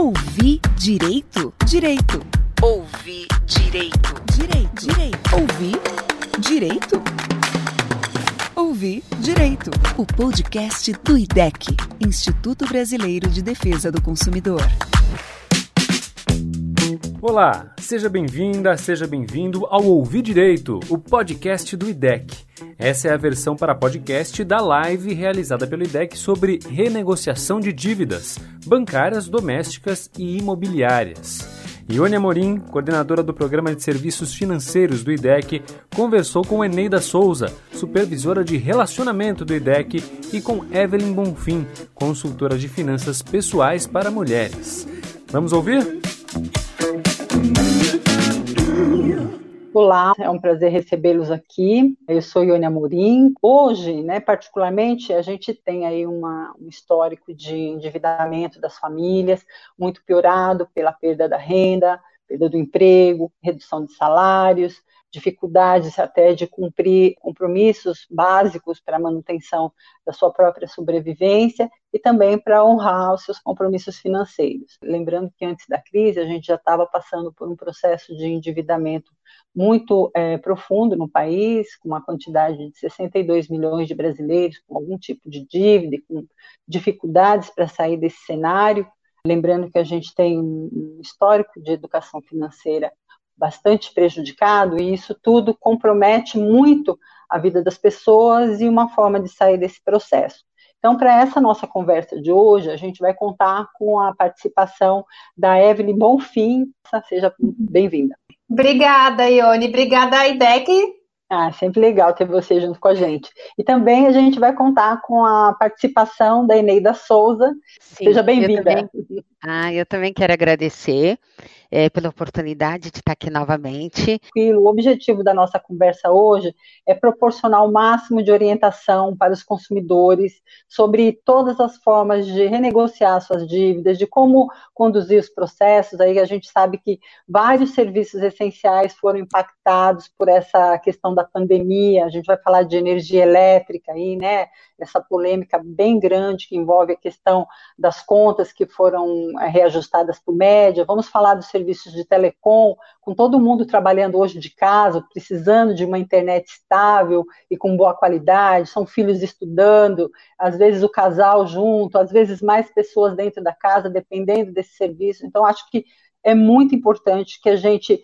Ouvir direito? Direito. Ouvir direito. Direito. Direito. Ouvir direito? Ouvir direito. O podcast do IDEC, Instituto Brasileiro de Defesa do Consumidor. Olá, seja bem-vinda, seja bem-vindo ao Ouvir Direito, o podcast do IDEC. Essa é a versão para podcast da live realizada pelo IDEC sobre renegociação de dívidas bancárias, domésticas e imobiliárias. Ione Amorim, coordenadora do Programa de Serviços Financeiros do IDEC, conversou com Eneida Souza, supervisora de relacionamento do IDEC, e com Evelyn Bonfim, consultora de finanças pessoais para mulheres. Vamos ouvir? Olá, é um prazer recebê-los aqui. Eu sou Ione Amorim. Hoje, né, particularmente, a gente tem aí uma, um histórico de endividamento das famílias, muito piorado pela perda da renda, perda do emprego, redução de salários, dificuldades até de cumprir compromissos básicos para a manutenção da sua própria sobrevivência e também para honrar os seus compromissos financeiros. Lembrando que antes da crise a gente já estava passando por um processo de endividamento muito é, profundo no país, com uma quantidade de 62 milhões de brasileiros com algum tipo de dívida, com dificuldades para sair desse cenário. Lembrando que a gente tem um histórico de educação financeira bastante prejudicado, e isso tudo compromete muito a vida das pessoas e uma forma de sair desse processo. Então, para essa nossa conversa de hoje, a gente vai contar com a participação da Evelyn Bonfim. Seja bem-vinda. Obrigada, Ione. Obrigada, IDEC. Ah, sempre legal ter você junto com a gente. E também a gente vai contar com a participação da Eneida Souza. Sim, Seja bem-vinda. Ah, eu também quero agradecer é, pela oportunidade de estar aqui novamente. E o objetivo da nossa conversa hoje é proporcionar o máximo de orientação para os consumidores sobre todas as formas de renegociar suas dívidas, de como conduzir os processos. Aí a gente sabe que vários serviços essenciais foram impactados por essa questão da pandemia. A gente vai falar de energia elétrica aí, né? Essa polêmica bem grande que envolve a questão das contas que foram é, reajustadas por média. Vamos falar dos serviços de telecom, com todo mundo trabalhando hoje de casa, precisando de uma internet estável e com boa qualidade, são filhos estudando, às vezes o casal junto, às vezes mais pessoas dentro da casa, dependendo desse serviço. Então, acho que é muito importante que a gente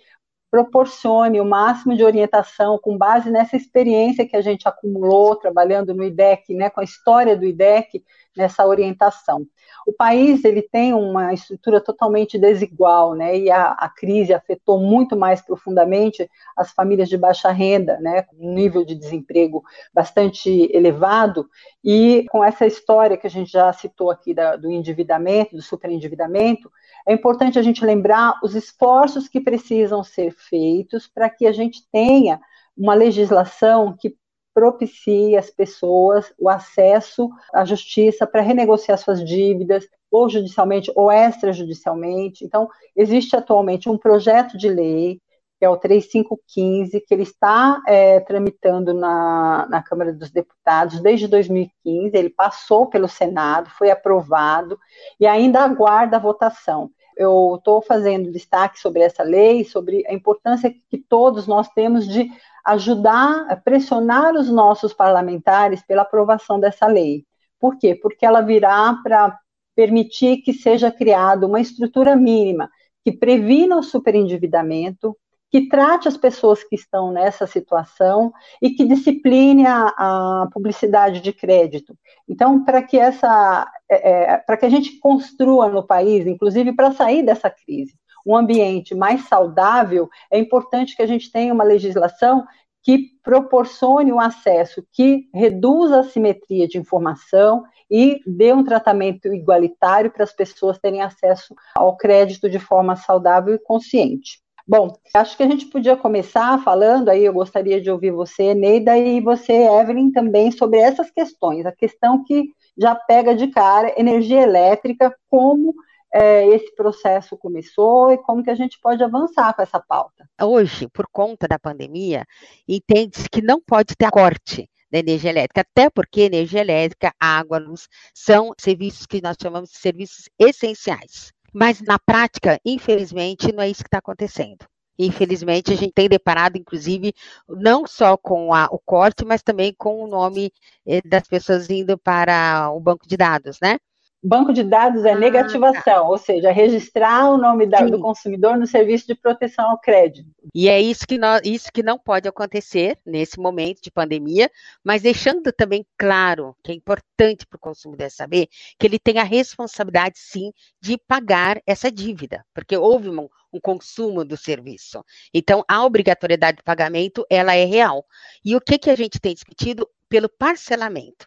proporcione o máximo de orientação com base nessa experiência que a gente acumulou trabalhando no IDEC, né, com a história do IDEC, nessa orientação. O país ele tem uma estrutura totalmente desigual, né, e a, a crise afetou muito mais profundamente as famílias de baixa renda, né, com um nível de desemprego bastante elevado, e com essa história que a gente já citou aqui da, do endividamento, do superendividamento, é importante a gente lembrar os esforços que precisam ser feitos para que a gente tenha uma legislação que propicie às pessoas o acesso à justiça para renegociar suas dívidas, ou judicialmente ou extrajudicialmente. Então, existe atualmente um projeto de lei, que é o 3515, que ele está é, tramitando na, na Câmara dos Deputados desde 2015, ele passou pelo Senado, foi aprovado e ainda aguarda a votação eu estou fazendo destaque sobre essa lei, sobre a importância que todos nós temos de ajudar a pressionar os nossos parlamentares pela aprovação dessa lei. Por quê? Porque ela virá para permitir que seja criada uma estrutura mínima que previna o superendividamento, que trate as pessoas que estão nessa situação e que discipline a, a publicidade de crédito. Então, para que essa, é, é para que a gente construa no país, inclusive para sair dessa crise, um ambiente mais saudável, é importante que a gente tenha uma legislação que proporcione um acesso que reduza a simetria de informação e dê um tratamento igualitário para as pessoas terem acesso ao crédito de forma saudável e consciente. Bom, acho que a gente podia começar falando, aí eu gostaria de ouvir você, Neida, e você, Evelyn, também sobre essas questões. A questão que já pega de cara, energia elétrica, como é, esse processo começou e como que a gente pode avançar com essa pauta. Hoje, por conta da pandemia, entende-se que não pode ter corte da energia elétrica, até porque energia elétrica, água, luz, são serviços que nós chamamos de serviços essenciais. Mas na prática, infelizmente, não é isso que está acontecendo. Infelizmente, a gente tem deparado, inclusive, não só com a, o corte, mas também com o nome eh, das pessoas indo para o banco de dados, né? Banco de dados é ah, negativação, tá. ou seja, registrar o nome da, do consumidor no serviço de proteção ao crédito. E é isso que, nós, isso que não pode acontecer nesse momento de pandemia, mas deixando também claro que é importante para o consumidor saber que ele tem a responsabilidade, sim, de pagar essa dívida, porque houve um, um consumo do serviço. Então, a obrigatoriedade de pagamento, ela é real. E o que, que a gente tem discutido? Pelo parcelamento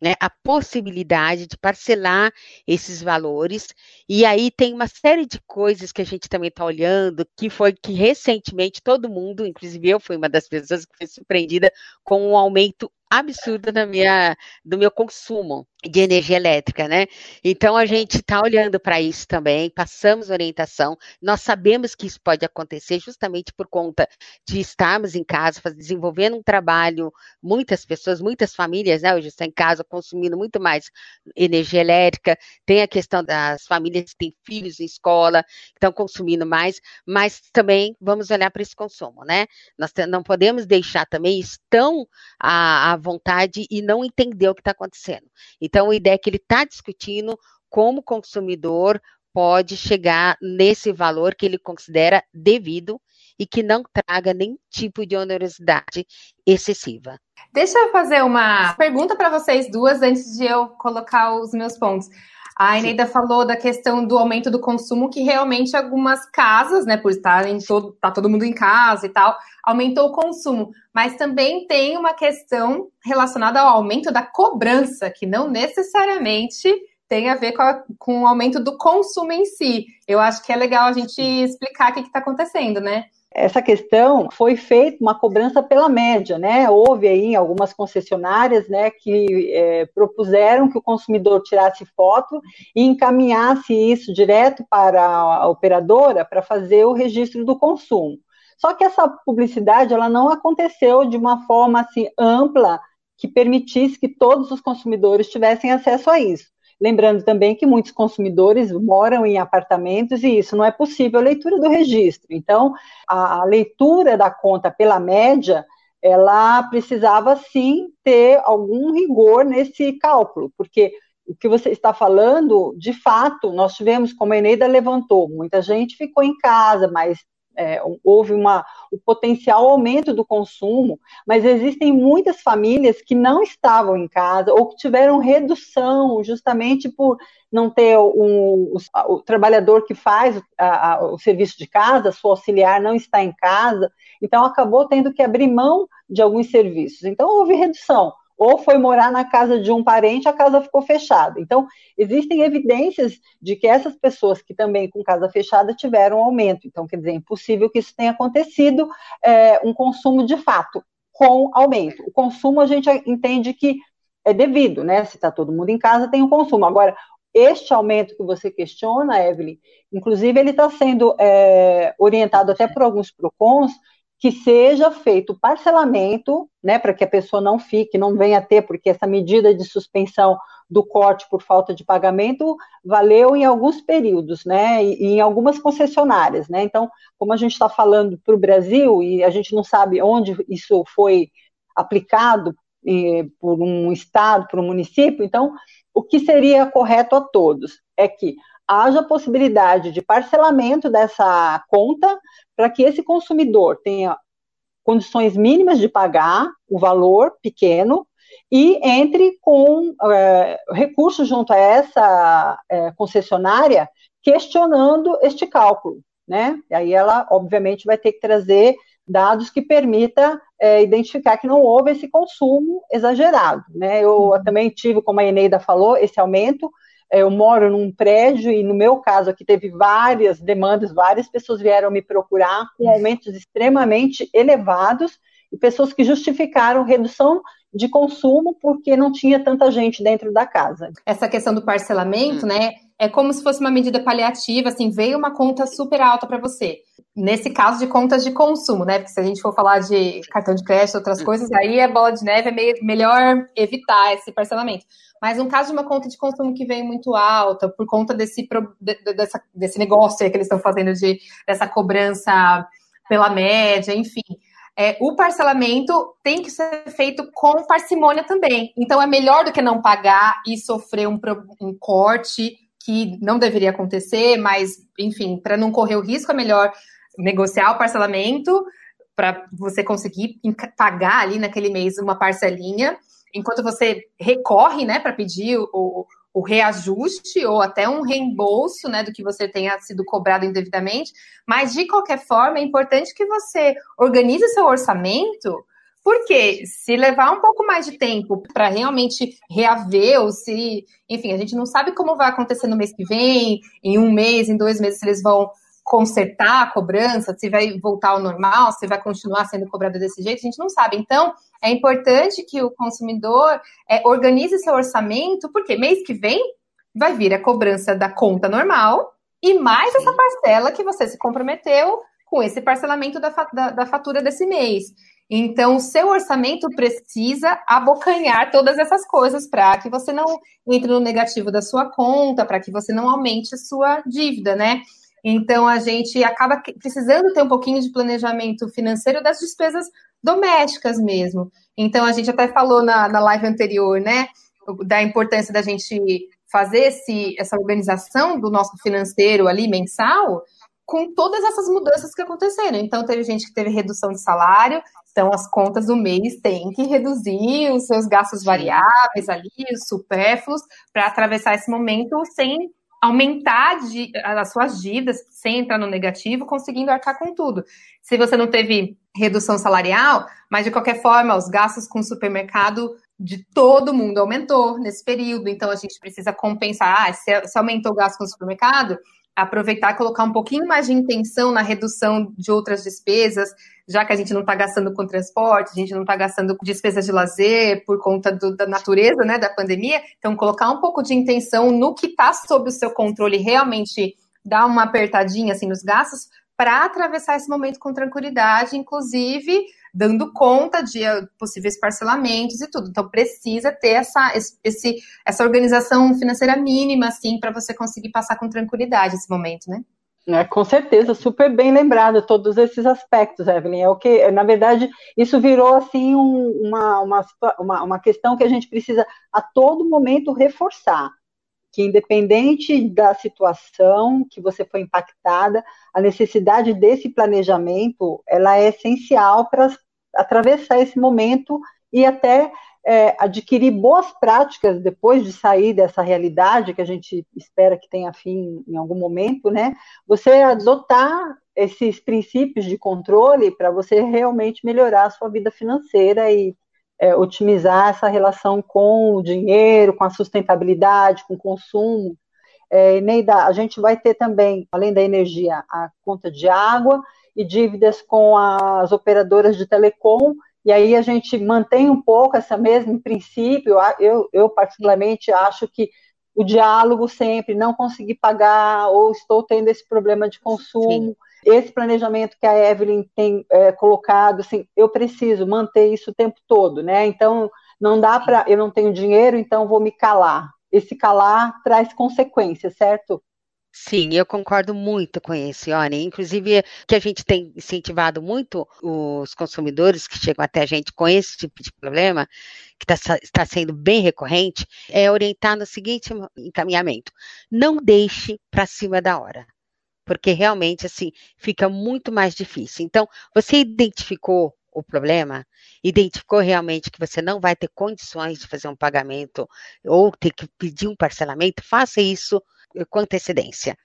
né, a possibilidade de parcelar esses valores. E aí tem uma série de coisas que a gente também está olhando, que foi que recentemente todo mundo, inclusive eu fui uma das pessoas que foi surpreendida com um aumento absurdo na minha, do meu consumo de energia elétrica, né? Então a gente está olhando para isso também, passamos orientação. Nós sabemos que isso pode acontecer justamente por conta de estarmos em casa, desenvolvendo um trabalho. Muitas pessoas, muitas famílias, né, hoje estão em casa consumindo muito mais energia elétrica. Tem a questão das famílias que têm filhos em escola, estão consumindo mais, mas também vamos olhar para esse consumo, né? Nós não podemos deixar também estão à, à vontade e não entender o que está acontecendo. Então, a ideia é que ele está discutindo como o consumidor pode chegar nesse valor que ele considera devido e que não traga nenhum tipo de onerosidade excessiva. Deixa eu fazer uma pergunta para vocês duas antes de eu colocar os meus pontos. A Eneida falou da questão do aumento do consumo, que realmente algumas casas, né, por estarem todo, tá todo mundo em casa e tal, aumentou o consumo. Mas também tem uma questão relacionada ao aumento da cobrança, que não necessariamente tem a ver com, a, com o aumento do consumo em si. Eu acho que é legal a gente explicar o que está acontecendo, né? Essa questão foi feita uma cobrança pela média, né? Houve aí algumas concessionárias, né, que é, propuseram que o consumidor tirasse foto e encaminhasse isso direto para a operadora para fazer o registro do consumo. Só que essa publicidade ela não aconteceu de uma forma assim ampla que permitisse que todos os consumidores tivessem acesso a isso. Lembrando também que muitos consumidores moram em apartamentos e isso não é possível a leitura do registro. Então, a, a leitura da conta pela média, ela precisava sim ter algum rigor nesse cálculo, porque o que você está falando, de fato, nós tivemos, como a Eneida levantou, muita gente ficou em casa, mas é, houve uma, o potencial aumento do consumo, mas existem muitas famílias que não estavam em casa ou que tiveram redução justamente por não ter um, o, o, trabalhador que faz a, a, o serviço de casa, sua auxiliar não está em casa, então acabou tendo que abrir mão de alguns serviços. Então houve redução ou foi morar na casa de um parente, a casa ficou fechada. Então, existem evidências de que essas pessoas que também com casa fechada tiveram aumento. Então, quer dizer, é impossível que isso tenha acontecido é, um consumo de fato com aumento. O consumo a gente entende que é devido, né? Se está todo mundo em casa, tem o um consumo. Agora, este aumento que você questiona, Evelyn, inclusive ele está sendo é, orientado até por alguns PROCONs, que seja feito parcelamento, né, para que a pessoa não fique, não venha ter, porque essa medida de suspensão do corte por falta de pagamento valeu em alguns períodos, né, e em algumas concessionárias, né. Então, como a gente está falando para o Brasil e a gente não sabe onde isso foi aplicado eh, por um estado, por um município, então o que seria correto a todos é que haja possibilidade de parcelamento dessa conta para que esse consumidor tenha condições mínimas de pagar o valor pequeno e entre com é, recurso junto a essa é, concessionária questionando este cálculo, né? E aí ela, obviamente, vai ter que trazer dados que permita é, identificar que não houve esse consumo exagerado, né? Eu uhum. também tive, como a Eneida falou, esse aumento, eu moro num prédio e no meu caso aqui teve várias demandas, várias pessoas vieram me procurar com aumentos extremamente elevados e pessoas que justificaram redução de consumo porque não tinha tanta gente dentro da casa. Essa questão do parcelamento, hum. né, é como se fosse uma medida paliativa, assim, veio uma conta super alta para você. nesse caso de contas de consumo, né? Porque se a gente for falar de cartão de crédito, outras coisas, aí é bola de neve, é meio, melhor evitar esse parcelamento. Mas no caso de uma conta de consumo que vem muito alta, por conta desse, dessa, desse negócio que eles estão fazendo de dessa cobrança pela média, enfim. É, o parcelamento tem que ser feito com parcimônia também. Então, é melhor do que não pagar e sofrer um, um corte que não deveria acontecer, mas, enfim, para não correr o risco, é melhor negociar o parcelamento para você conseguir pagar ali naquele mês uma parcelinha, enquanto você recorre, né, para pedir o, o reajuste ou até um reembolso, né, do que você tenha sido cobrado indevidamente. Mas de qualquer forma, é importante que você organize seu orçamento porque se levar um pouco mais de tempo para realmente reaver, ou se, enfim, a gente não sabe como vai acontecer no mês que vem, em um mês, em dois meses, se eles vão consertar a cobrança, se vai voltar ao normal, se vai continuar sendo cobrado desse jeito, a gente não sabe. Então, é importante que o consumidor é, organize seu orçamento, porque mês que vem vai vir a cobrança da conta normal e mais essa parcela que você se comprometeu com esse parcelamento da, da, da fatura desse mês. Então, o seu orçamento precisa abocanhar todas essas coisas para que você não entre no negativo da sua conta, para que você não aumente a sua dívida, né? Então, a gente acaba precisando ter um pouquinho de planejamento financeiro das despesas domésticas mesmo. Então, a gente até falou na, na live anterior, né, da importância da gente fazer esse, essa organização do nosso financeiro ali mensal com todas essas mudanças que aconteceram. Então, teve gente que teve redução de salário, então as contas do mês têm que reduzir os seus gastos variáveis ali, os supérfluos, para atravessar esse momento sem aumentar as suas dívidas sem entrar no negativo, conseguindo arcar com tudo. Se você não teve redução salarial, mas de qualquer forma, os gastos com o supermercado de todo mundo aumentou nesse período, então a gente precisa compensar. Ah, se, se aumentou o gasto com o supermercado, aproveitar e colocar um pouquinho mais de intenção na redução de outras despesas, já que a gente não está gastando com transporte, a gente não está gastando com despesas de lazer por conta do, da natureza, né, da pandemia. Então, colocar um pouco de intenção no que está sob o seu controle, realmente dar uma apertadinha assim nos gastos, para atravessar esse momento com tranquilidade, inclusive dando conta de eh, possíveis parcelamentos e tudo. Então precisa ter essa, esse, essa organização financeira mínima, assim, para você conseguir passar com tranquilidade esse momento, né? É, com certeza, super bem lembrado todos esses aspectos, Evelyn. É o que, na verdade, isso virou assim um, uma, uma, uma, uma questão que a gente precisa a todo momento reforçar que independente da situação que você foi impactada, a necessidade desse planejamento, ela é essencial para atravessar esse momento e até é, adquirir boas práticas depois de sair dessa realidade que a gente espera que tenha fim em algum momento, né? Você adotar esses princípios de controle para você realmente melhorar a sua vida financeira e é, otimizar essa relação com o dinheiro, com a sustentabilidade, com o consumo. É, Neida, a gente vai ter também, além da energia, a conta de água e dívidas com as operadoras de telecom, e aí a gente mantém um pouco esse mesmo princípio. Eu, eu particularmente acho que o diálogo sempre, não conseguir pagar, ou estou tendo esse problema de consumo. Sim esse planejamento que a Evelyn tem é, colocado, assim, eu preciso manter isso o tempo todo, né? Então, não dá para, eu não tenho dinheiro, então vou me calar. Esse calar traz consequências, certo? Sim, eu concordo muito com isso, Ione. Inclusive, que a gente tem incentivado muito os consumidores que chegam até a gente com esse tipo de problema, que tá, está sendo bem recorrente, é orientar no seguinte encaminhamento: não deixe para cima da hora porque realmente assim fica muito mais difícil. Então, você identificou o problema, identificou realmente que você não vai ter condições de fazer um pagamento ou ter que pedir um parcelamento, faça isso com antecedência.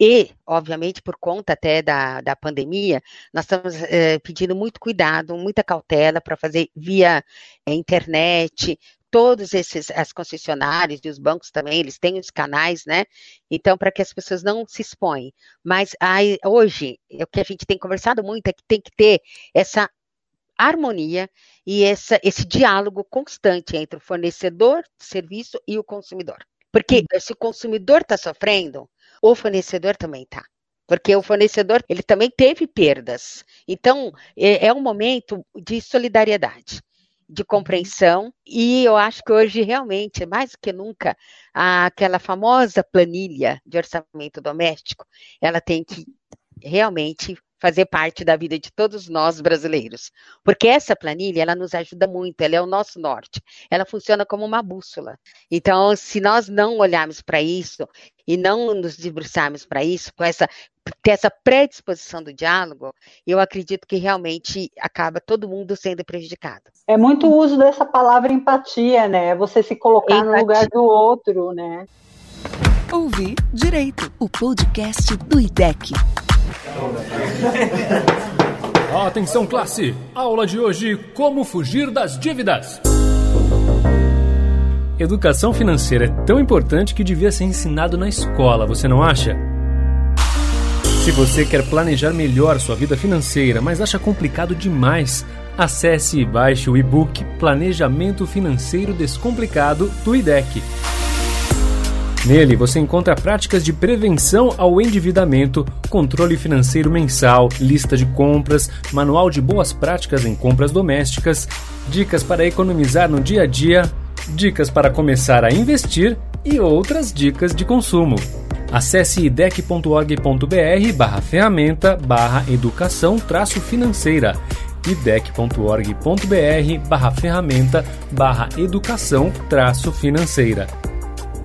E, obviamente, por conta até da, da pandemia, nós estamos é, pedindo muito cuidado, muita cautela para fazer via é, internet, todos esses, as concessionárias e os bancos também, eles têm os canais, né? Então, para que as pessoas não se exponham. Mas aí, hoje, o que a gente tem conversado muito é que tem que ter essa harmonia e essa, esse diálogo constante entre o fornecedor de serviço e o consumidor. Porque se o consumidor está sofrendo, o fornecedor também está. porque o fornecedor ele também teve perdas. Então é, é um momento de solidariedade de compreensão, e eu acho que hoje, realmente, mais do que nunca, aquela famosa planilha de orçamento doméstico, ela tem que realmente fazer parte da vida de todos nós brasileiros. Porque essa planilha, ela nos ajuda muito, ela é o nosso norte. Ela funciona como uma bússola. Então, se nós não olharmos para isso e não nos debruçarmos para isso, com essa ter essa predisposição do diálogo, eu acredito que realmente acaba todo mundo sendo prejudicado. É muito o uso dessa palavra empatia, né? Você se colocar empatia. no lugar do outro, né? Ouvir Direito, o podcast do IDEC. Atenção, classe! Aula de hoje: Como fugir das dívidas. Educação financeira é tão importante que devia ser ensinado na escola, você não acha? Se você quer planejar melhor sua vida financeira, mas acha complicado demais, acesse e baixe o e-book Planejamento Financeiro Descomplicado do IDEC. Nele você encontra práticas de prevenção ao endividamento, controle financeiro mensal, lista de compras, manual de boas práticas em compras domésticas, dicas para economizar no dia a dia, dicas para começar a investir e outras dicas de consumo. Acesse idec.org.br barra ferramenta barra educação traço financeira idec.org.br barra ferramenta barra educação traço financeira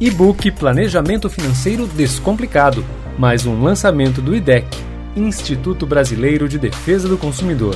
e-book Planejamento Financeiro Descomplicado, mais um lançamento do IDEC, Instituto Brasileiro de Defesa do Consumidor.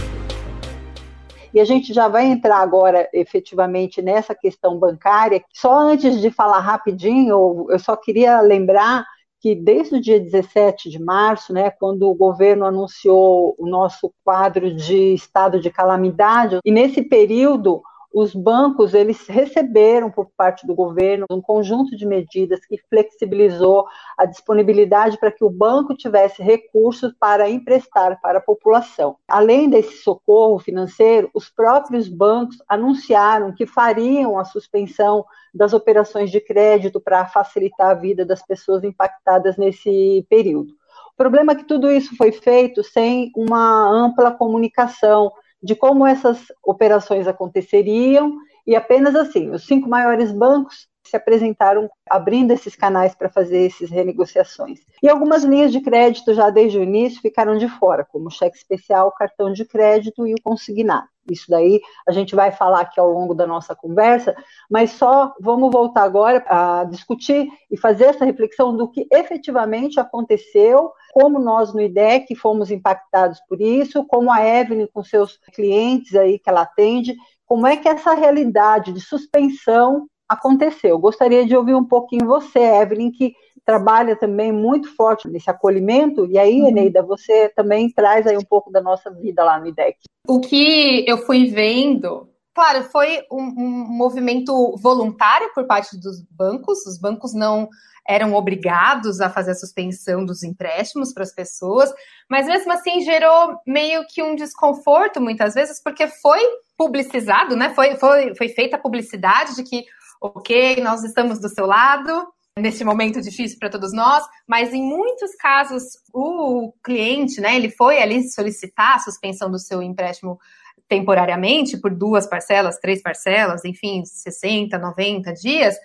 E a gente já vai entrar agora efetivamente nessa questão bancária. Só antes de falar rapidinho, eu só queria lembrar que desde o dia 17 de março, né, quando o governo anunciou o nosso quadro de estado de calamidade, e nesse período os bancos eles receberam por parte do governo um conjunto de medidas que flexibilizou a disponibilidade para que o banco tivesse recursos para emprestar para a população. Além desse socorro financeiro, os próprios bancos anunciaram que fariam a suspensão das operações de crédito para facilitar a vida das pessoas impactadas nesse período. O problema é que tudo isso foi feito sem uma ampla comunicação de como essas operações aconteceriam. E apenas assim, os cinco maiores bancos se apresentaram abrindo esses canais para fazer essas renegociações. E algumas linhas de crédito já desde o início ficaram de fora, como cheque especial, cartão de crédito e o consignado. Isso daí a gente vai falar aqui ao longo da nossa conversa, mas só vamos voltar agora a discutir e fazer essa reflexão do que efetivamente aconteceu, como nós no IDEC fomos impactados por isso, como a Evelyn com seus clientes aí que ela atende, como é que essa realidade de suspensão aconteceu. Gostaria de ouvir um pouquinho você, Evelyn, que trabalha também muito forte nesse acolhimento, e aí, uhum. Eneida, você também traz aí um pouco da nossa vida lá no IDEC. O que eu fui vendo, claro, foi um, um movimento voluntário por parte dos bancos, os bancos não eram obrigados a fazer a suspensão dos empréstimos para as pessoas, mas mesmo assim gerou meio que um desconforto muitas vezes, porque foi publicizado, né? Foi, foi, foi feita a publicidade de que ok, nós estamos do seu lado neste momento difícil para todos nós, mas em muitos casos o cliente, né, ele foi ali solicitar a suspensão do seu empréstimo temporariamente por duas parcelas, três parcelas, enfim, 60, 90 dias.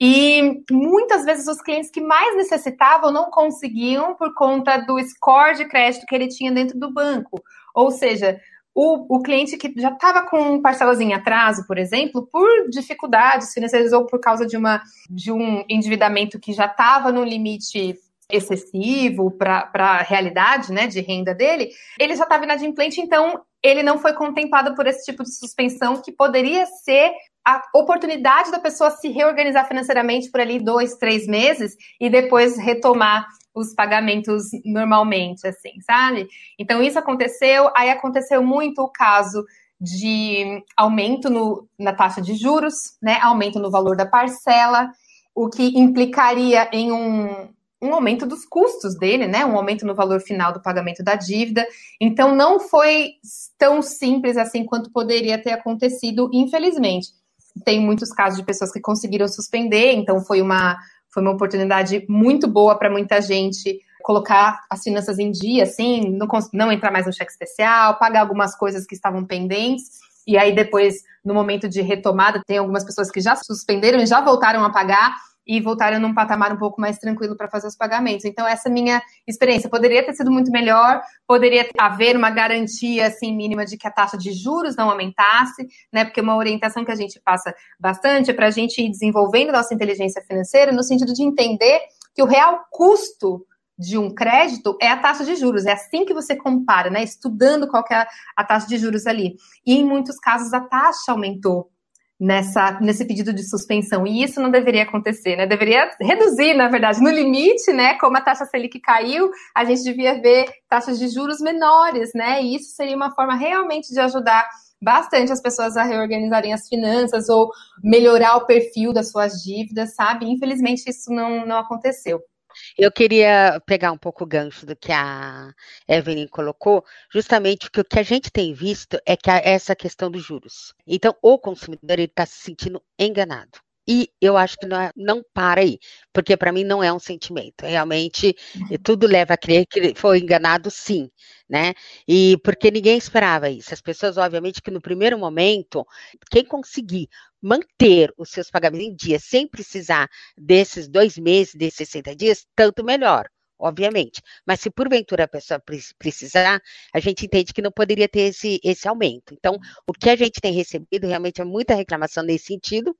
E muitas vezes os clientes que mais necessitavam não conseguiam por conta do score de crédito que ele tinha dentro do banco. Ou seja, o, o cliente que já estava com parcelas em atraso, por exemplo, por dificuldades financeiras ou por causa de, uma, de um endividamento que já estava no limite excessivo para a realidade né, de renda dele, ele já estava inadimplente, então ele não foi contemplado por esse tipo de suspensão que poderia ser a oportunidade da pessoa se reorganizar financeiramente por ali dois, três meses e depois retomar os pagamentos normalmente, assim, sabe? Então isso aconteceu, aí aconteceu muito o caso de aumento no, na taxa de juros, né? Aumento no valor da parcela, o que implicaria em um, um aumento dos custos dele, né? Um aumento no valor final do pagamento da dívida. Então não foi tão simples assim quanto poderia ter acontecido, infelizmente. Tem muitos casos de pessoas que conseguiram suspender, então foi uma foi uma oportunidade muito boa para muita gente colocar as finanças em dia, assim, não, não entrar mais no cheque especial, pagar algumas coisas que estavam pendentes. E aí, depois, no momento de retomada, tem algumas pessoas que já suspenderam e já voltaram a pagar e voltaram num patamar um pouco mais tranquilo para fazer os pagamentos. Então, essa minha experiência. Poderia ter sido muito melhor, poderia haver uma garantia assim mínima de que a taxa de juros não aumentasse, né? Porque uma orientação que a gente passa bastante é para a gente ir desenvolvendo nossa inteligência financeira no sentido de entender que o real custo de um crédito é a taxa de juros. É assim que você compara, né? Estudando qual é a taxa de juros ali. E em muitos casos a taxa aumentou nessa, nesse pedido de suspensão. E isso não deveria acontecer, né? Deveria reduzir, na verdade, no limite, né? Como a taxa Selic caiu, a gente devia ver taxas de juros menores, né? E isso seria uma forma realmente de ajudar bastante as pessoas a reorganizarem as finanças ou melhorar o perfil das suas dívidas, sabe? Infelizmente, isso não, não aconteceu. Eu queria pegar um pouco o gancho do que a Evelyn colocou, justamente porque o que a gente tem visto é que essa questão dos juros. Então, o consumidor está se sentindo enganado. E eu acho que não, é, não para aí, porque para mim não é um sentimento. Realmente, uhum. tudo leva a crer que foi enganado, sim, né? E porque ninguém esperava isso. As pessoas, obviamente, que no primeiro momento, quem conseguir manter os seus pagamentos em dia sem precisar desses dois meses, desses 60 dias, tanto melhor obviamente. Mas se porventura a pessoa precisar, a gente entende que não poderia ter esse, esse aumento. Então, o que a gente tem recebido realmente é muita reclamação nesse sentido,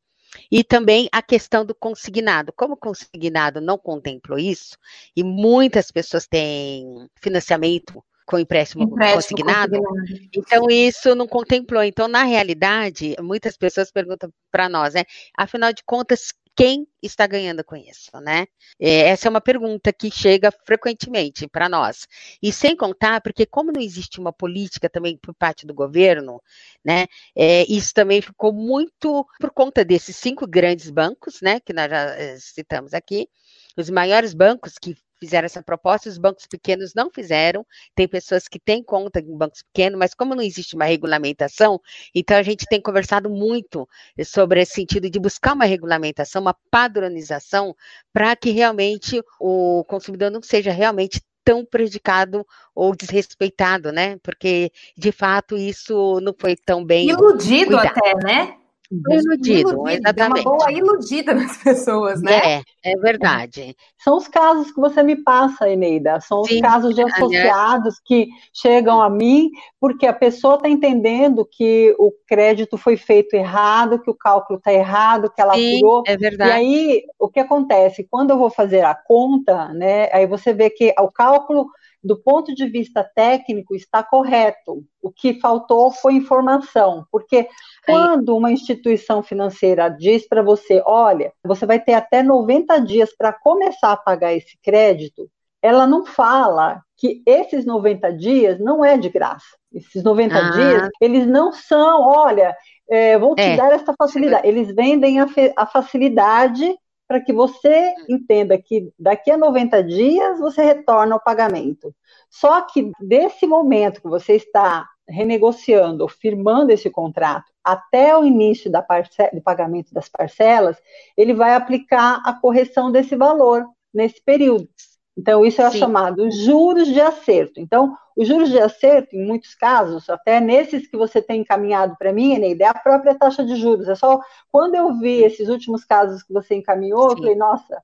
e também a questão do consignado. Como o consignado não contemplou isso, e muitas pessoas têm financiamento com empréstimo, empréstimo consignado, consignado, então isso não contemplou. Então, na realidade, muitas pessoas perguntam para nós, né? Afinal de contas, quem está ganhando com isso, né? É, essa é uma pergunta que chega frequentemente para nós. E sem contar, porque como não existe uma política também por parte do governo, né? É, isso também ficou muito por conta desses cinco grandes bancos, né? Que nós já é, citamos aqui, os maiores bancos que fizeram essa proposta, os bancos pequenos não fizeram. Tem pessoas que têm conta em bancos pequenos, mas como não existe uma regulamentação, então a gente tem conversado muito sobre esse sentido de buscar uma regulamentação, uma padronização, para que realmente o consumidor não seja realmente tão prejudicado ou desrespeitado, né? Porque de fato isso não foi tão bem iludido cuidado. até, né? Iludido, iludido, exatamente. Uma boa iludida nas pessoas, né? É, é verdade. São os casos que você me passa, Eneida. São os Sim, casos de associados que chegam a mim porque a pessoa está entendendo que o crédito foi feito errado, que o cálculo está errado, que ela Sim, apurou. É verdade. E aí, o que acontece? Quando eu vou fazer a conta, né? Aí você vê que o cálculo do ponto de vista técnico, está correto. O que faltou foi informação, porque quando uma instituição financeira diz para você, olha, você vai ter até 90 dias para começar a pagar esse crédito, ela não fala que esses 90 dias não é de graça. Esses 90 ah. dias, eles não são, olha, é, vou te é. dar essa facilidade. Eles vendem a, a facilidade para que você entenda que daqui a 90 dias você retorna ao pagamento. Só que desse momento que você está renegociando ou firmando esse contrato até o início da do pagamento das parcelas, ele vai aplicar a correção desse valor nesse período. Então, isso é Sim. chamado juros de acerto. Então, os juros de acerto, em muitos casos, até nesses que você tem encaminhado para mim, Eneida, é a própria taxa de juros. É só quando eu vi esses últimos casos que você encaminhou, Sim. eu falei, nossa,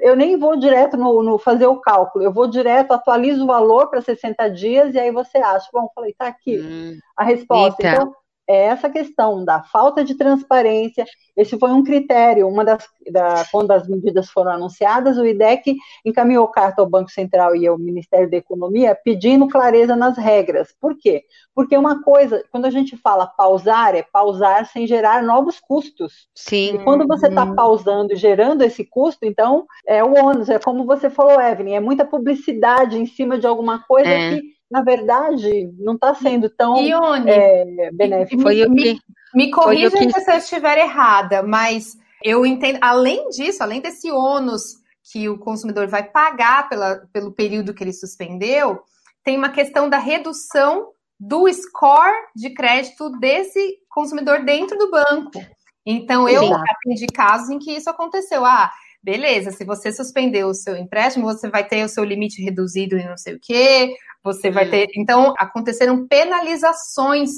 eu nem vou direto no, no, fazer o cálculo, eu vou direto, atualizo o valor para 60 dias e aí você acha, bom, falei, tá aqui hum, a resposta. Eita. Então, é essa questão da falta de transparência. Esse foi um critério, uma das da, quando as medidas foram anunciadas, o IDEC encaminhou carta ao Banco Central e ao Ministério da Economia pedindo clareza nas regras. Por quê? Porque uma coisa, quando a gente fala pausar, é pausar sem gerar novos custos. Sim. E quando você está uhum. pausando e gerando esse custo, então é o ônus, é como você falou, Evelyn, é muita publicidade em cima de alguma coisa é. que na verdade, não está sendo tão Ione, é, benéfico. Foi me, me corrija que... se eu estiver errada, mas eu entendo, além disso, além desse ônus que o consumidor vai pagar pela, pelo período que ele suspendeu, tem uma questão da redução do score de crédito desse consumidor dentro do banco. Então, eu atendi casos em que isso aconteceu. Ah, beleza, se você suspender o seu empréstimo, você vai ter o seu limite reduzido em não sei o quê, você vai ter. Então, aconteceram penalizações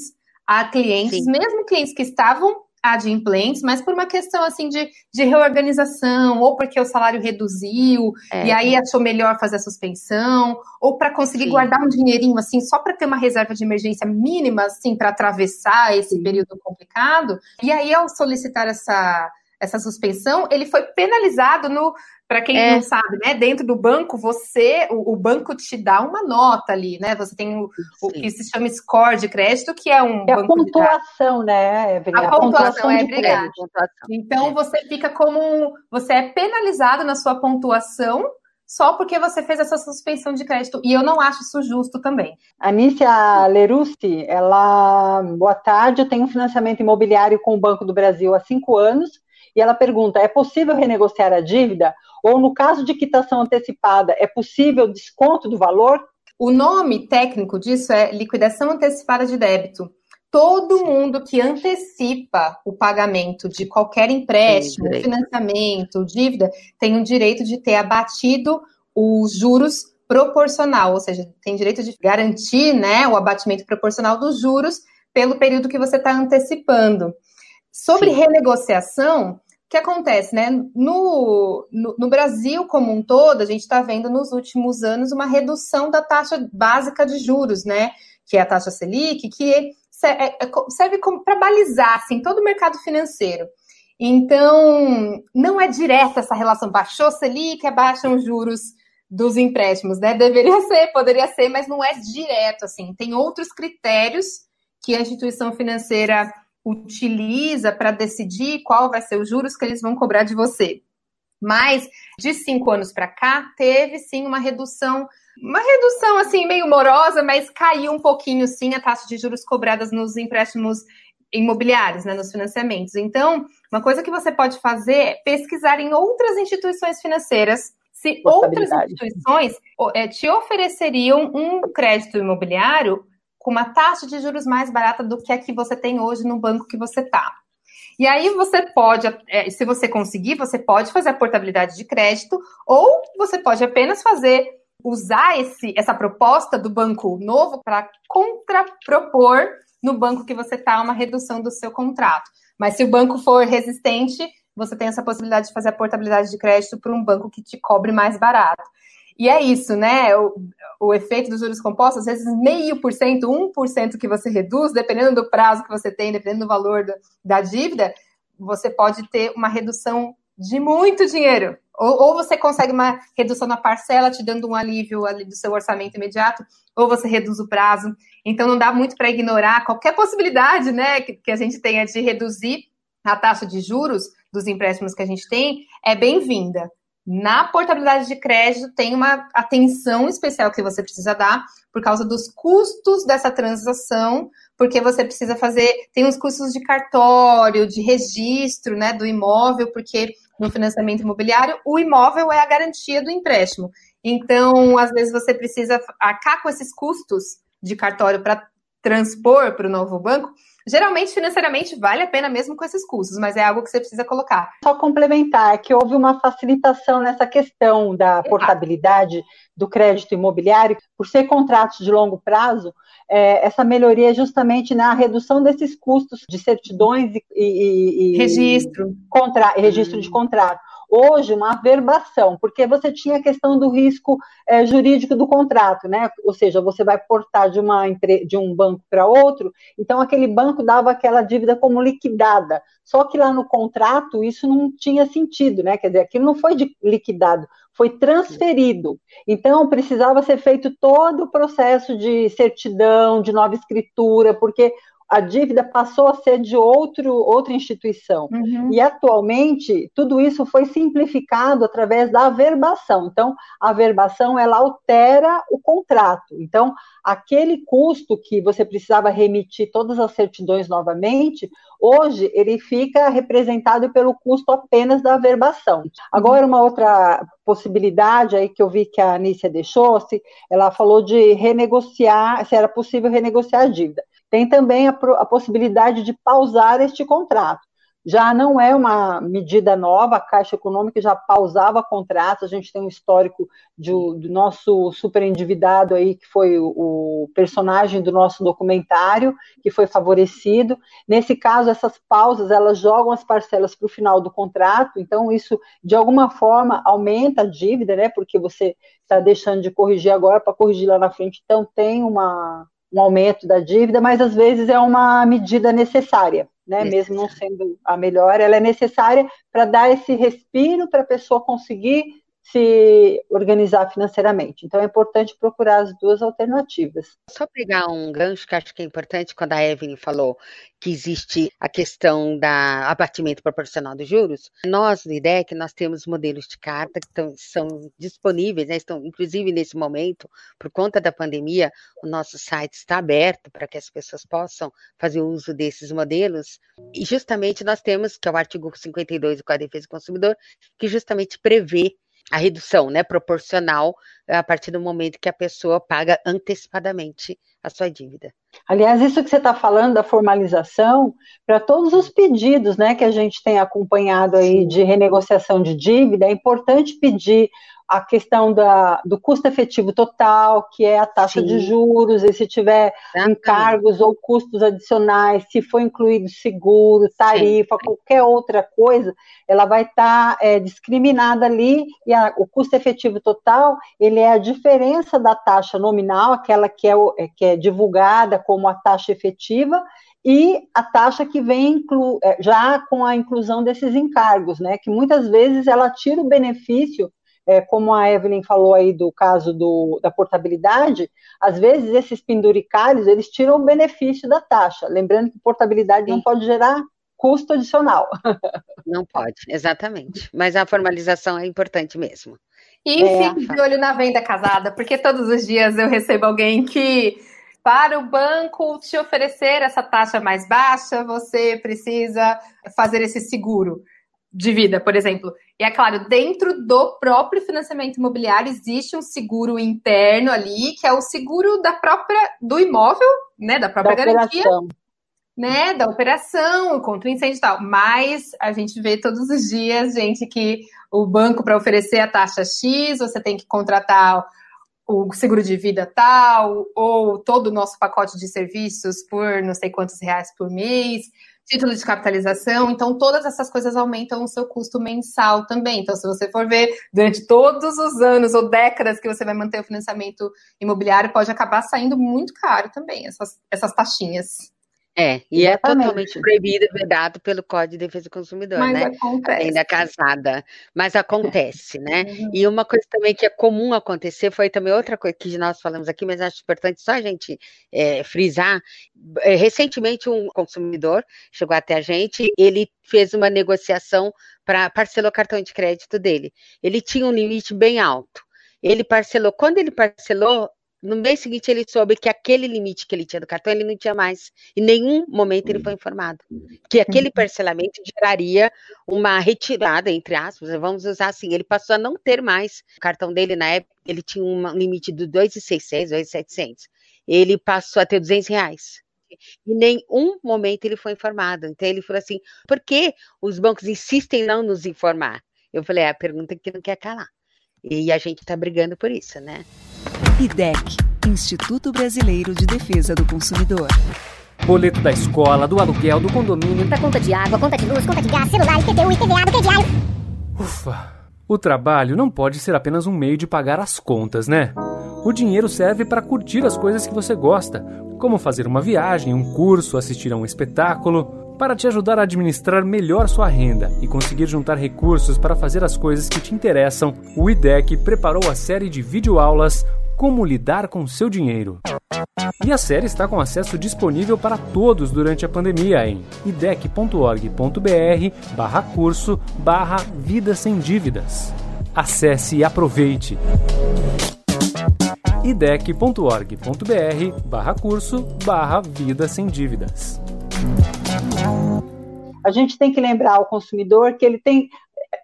a clientes, Sim. mesmo clientes que estavam adimplentes, mas por uma questão assim de, de reorganização, ou porque o salário reduziu, é. e aí achou melhor fazer a suspensão, ou para conseguir Sim. guardar um dinheirinho assim, só para ter uma reserva de emergência mínima, assim, para atravessar esse Sim. período complicado. E aí, ao solicitar essa, essa suspensão, ele foi penalizado no para quem é. não sabe, né? Dentro do banco, você, o, o, banco te dá uma nota ali, né? Você tem o, o, que se chama score de crédito, que é um. É a pontuação, né, Evelyn? A, a pontuação, é, obrigada. Então é. você fica como. Você é penalizado na sua pontuação só porque você fez essa suspensão de crédito. E eu não acho isso justo também. Anícia Lerussi, ela. Boa tarde, eu tenho financiamento imobiliário com o Banco do Brasil há cinco anos. E ela pergunta: é possível renegociar a dívida? Ou, no caso de quitação antecipada, é possível desconto do valor? O nome técnico disso é liquidação antecipada de débito. Todo mundo que antecipa o pagamento de qualquer empréstimo, financiamento, dívida, tem o direito de ter abatido os juros proporcional, ou seja, tem direito de garantir né, o abatimento proporcional dos juros pelo período que você está antecipando. Sobre renegociação, que acontece, né? No, no, no, Brasil como um todo, a gente está vendo nos últimos anos uma redução da taxa básica de juros, né? Que é a taxa Selic, que é, é, serve para balizar assim, todo o mercado financeiro. Então, não é direta essa relação. Baixou Selic, abaixam os juros dos empréstimos, né? Deveria ser, poderia ser, mas não é direto, assim. Tem outros critérios que a instituição financeira utiliza para decidir qual vai ser os juros que eles vão cobrar de você. Mas de cinco anos para cá, teve sim uma redução, uma redução assim meio morosa, mas caiu um pouquinho sim a taxa de juros cobradas nos empréstimos imobiliários, né, nos financiamentos. Então, uma coisa que você pode fazer é pesquisar em outras instituições financeiras se outras instituições é, te ofereceriam um crédito imobiliário com uma taxa de juros mais barata do que a que você tem hoje no banco que você está. E aí você pode, é, se você conseguir, você pode fazer a portabilidade de crédito, ou você pode apenas fazer, usar esse, essa proposta do banco novo para contrapropor no banco que você está uma redução do seu contrato. Mas se o banco for resistente, você tem essa possibilidade de fazer a portabilidade de crédito para um banco que te cobre mais barato. E é isso, né? O, o efeito dos juros compostos, às vezes meio por cento, um por cento que você reduz, dependendo do prazo que você tem, dependendo do valor da, da dívida, você pode ter uma redução de muito dinheiro. Ou, ou, você consegue uma redução na parcela, te dando um alívio ali do seu orçamento imediato, ou você reduz o prazo. Então não dá muito para ignorar qualquer possibilidade, né, que, que a gente tenha de reduzir a taxa de juros dos empréstimos que a gente tem, é bem-vinda. Na portabilidade de crédito, tem uma atenção especial que você precisa dar por causa dos custos dessa transação, porque você precisa fazer, tem uns custos de cartório, de registro, né, do imóvel, porque no financiamento imobiliário, o imóvel é a garantia do empréstimo. Então, às vezes você precisa arcar com esses custos de cartório para transpor para o novo banco, Geralmente, financeiramente, vale a pena mesmo com esses custos, mas é algo que você precisa colocar. Só complementar que houve uma facilitação nessa questão da portabilidade do crédito imobiliário, por ser contratos de longo prazo, é, essa melhoria é justamente na redução desses custos de certidões e, e, e registro, contra, registro hum. de contrato hoje uma averbação, porque você tinha a questão do risco é, jurídico do contrato, né? Ou seja, você vai portar de, uma, de um banco para outro, então aquele banco dava aquela dívida como liquidada. Só que lá no contrato isso não tinha sentido, né? Quer dizer, aquilo não foi liquidado, foi transferido. Então precisava ser feito todo o processo de certidão, de nova escritura, porque a dívida passou a ser de outro, outra instituição. Uhum. E atualmente tudo isso foi simplificado através da averbação. Então, a averbação ela altera o contrato. Então, aquele custo que você precisava remitir todas as certidões novamente, hoje ele fica representado pelo custo apenas da averbação. Agora, uma outra possibilidade aí que eu vi que a Anícia deixou, se ela falou de renegociar, se era possível renegociar a dívida. Tem também a, a possibilidade de pausar este contrato. já não é uma medida nova, a Caixa Econômica já pausava contratos, a gente tem um histórico de, do nosso superendividado aí, que foi o, o, personagem do nosso documentário, que foi favorecido. Nesse caso, essas pausas, elas jogam as parcelas para o final do contrato, então isso, de alguma forma, aumenta a dívida, né, porque você está deixando de corrigir agora para corrigir lá na frente, então tem uma, um aumento da dívida, mas às vezes é uma medida necessária né? Mesmo não sendo a melhor, ela é necessária para dar esse respiro para a pessoa conseguir se organizar financeiramente. Então é importante procurar as duas alternativas. Só pegar um gancho que acho que é importante quando a Evelyn falou que existe a questão da abatimento proporcional dos juros. Nós no IDEC nós temos modelos de carta que estão, são disponíveis, né, estão inclusive nesse momento por conta da pandemia, o nosso site está aberto para que as pessoas possam fazer uso desses modelos. E justamente nós temos que é o artigo 52 do Código de Defesa do Consumidor que justamente prevê a redução, né, proporcional a partir do momento que a pessoa paga antecipadamente a sua dívida. Aliás, isso que você está falando da formalização, para todos os pedidos, né, que a gente tem acompanhado aí de renegociação de dívida, é importante pedir a questão da, do custo efetivo total, que é a taxa Sim. de juros, e se tiver Exatamente. encargos ou custos adicionais, se for incluído seguro, tarifa, Sim. qualquer outra coisa, ela vai estar tá, é, discriminada ali, e a, o custo efetivo total, ele é a diferença da taxa nominal, aquela que é, é que é divulgada como a taxa efetiva, e a taxa que vem é, já com a inclusão desses encargos, né, que muitas vezes ela tira o benefício é, como a Evelyn falou aí do caso do, da portabilidade, às vezes esses penduricalhos, eles tiram o benefício da taxa, lembrando que portabilidade Sim. não pode gerar custo adicional. Não pode, exatamente. Mas a formalização é importante mesmo. E é, fique de olho na venda casada, porque todos os dias eu recebo alguém que para o banco te oferecer essa taxa mais baixa, você precisa fazer esse seguro de vida, por exemplo. E é claro, dentro do próprio financiamento imobiliário existe um seguro interno ali, que é o seguro da própria do imóvel, né, da própria da garantia, operação. né, da operação contra o incêndio e tal. Mas a gente vê todos os dias gente que o banco para oferecer a taxa X, você tem que contratar o seguro de vida tal, ou todo o nosso pacote de serviços por não sei quantos reais por mês título de capitalização, então todas essas coisas aumentam o seu custo mensal também. Então, se você for ver durante todos os anos ou décadas que você vai manter o financiamento imobiliário, pode acabar saindo muito caro também, essas, essas taxinhas. É, e é Exatamente. é totalmente proibido vedado pelo Código de Defesa do Consumidor, Mas né? Acontece. Ainda casada. Mas acontece, né? Uhum. E uma coisa também que é comum acontecer foi também outra coisa que nós falamos aqui, mas acho importante só a gente é, frisar. É, recentemente, um consumidor chegou até a gente, ele fez uma negociação para parcelou o cartão de crédito dele. Ele tinha um limite bem alto. Ele parcelou, quando ele parcelou, no mês seguinte, ele soube que aquele limite que ele tinha do cartão, ele não tinha mais. Em nenhum momento ele foi informado. Que aquele parcelamento geraria uma retirada, entre aspas, vamos usar assim. Ele passou a não ter mais. O cartão dele, na época, ele tinha um limite de 2,600, 2,700. Ele passou a ter 200 reais. Em nenhum momento ele foi informado. Então ele falou assim: por que os bancos insistem em não nos informar? Eu falei: é a pergunta que não quer calar. E a gente está brigando por isso, né? IDEC Instituto Brasileiro de Defesa do Consumidor. Boleto da escola, do aluguel, do condomínio. Da conta de água, conta de luz, conta de gás, celular, IPTU, IPVA, do crediário. Ufa! O trabalho não pode ser apenas um meio de pagar as contas, né? O dinheiro serve para curtir as coisas que você gosta, como fazer uma viagem, um curso, assistir a um espetáculo. Para te ajudar a administrar melhor sua renda e conseguir juntar recursos para fazer as coisas que te interessam, o IDEC preparou a série de videoaulas como lidar com seu dinheiro. E a série está com acesso disponível para todos durante a pandemia em idec.org.br barra curso barra Vida Sem Dívidas. Acesse e aproveite! idec.org.br barra curso barra Vida Sem Dívidas. A gente tem que lembrar ao consumidor que ele tem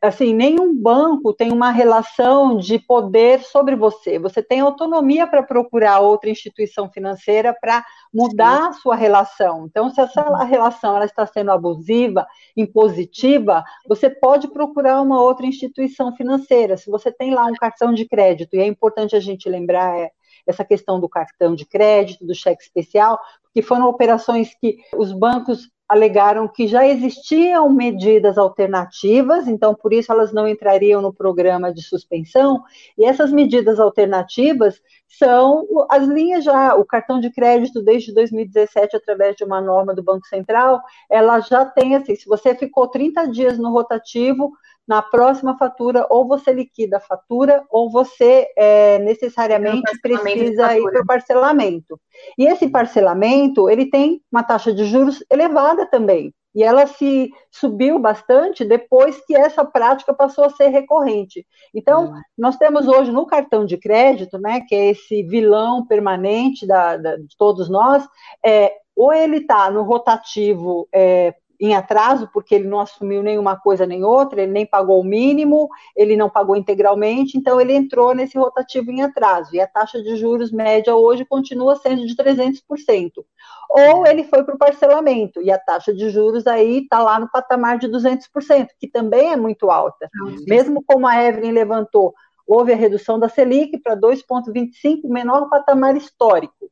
assim, nenhum banco tem uma relação de poder sobre você. Você tem autonomia para procurar outra instituição financeira para mudar a sua relação. Então, se essa uhum. relação ela está sendo abusiva, impositiva, você pode procurar uma outra instituição financeira. Se você tem lá um cartão de crédito, e é importante a gente lembrar é, essa questão do cartão de crédito, do cheque especial, porque foram operações que os bancos alegaram que já existiam medidas alternativas, então por isso elas não entrariam no programa de suspensão, e essas medidas alternativas são as linhas já, o cartão de crédito desde 2017, através de uma norma do Banco Central, ela já tem assim, se você ficou 30 dias no rotativo, na próxima fatura, ou você liquida a fatura, ou você é, necessariamente precisa ir para o parcelamento. E esse parcelamento, ele tem uma taxa de juros elevada também. E ela se subiu bastante depois que essa prática passou a ser recorrente. Então, é. nós temos hoje no cartão de crédito, né, que é esse vilão permanente da, da de todos nós, é, ou ele está no rotativo é, em atraso, porque ele não assumiu nenhuma coisa nem outra, ele nem pagou o mínimo, ele não pagou integralmente, então ele entrou nesse rotativo em atraso. E a taxa de juros média hoje continua sendo de 300%. Ou ele foi para o parcelamento, e a taxa de juros aí está lá no patamar de 200%, que também é muito alta. Mesmo como a Evelyn levantou, houve a redução da Selic para 2,25, menor patamar histórico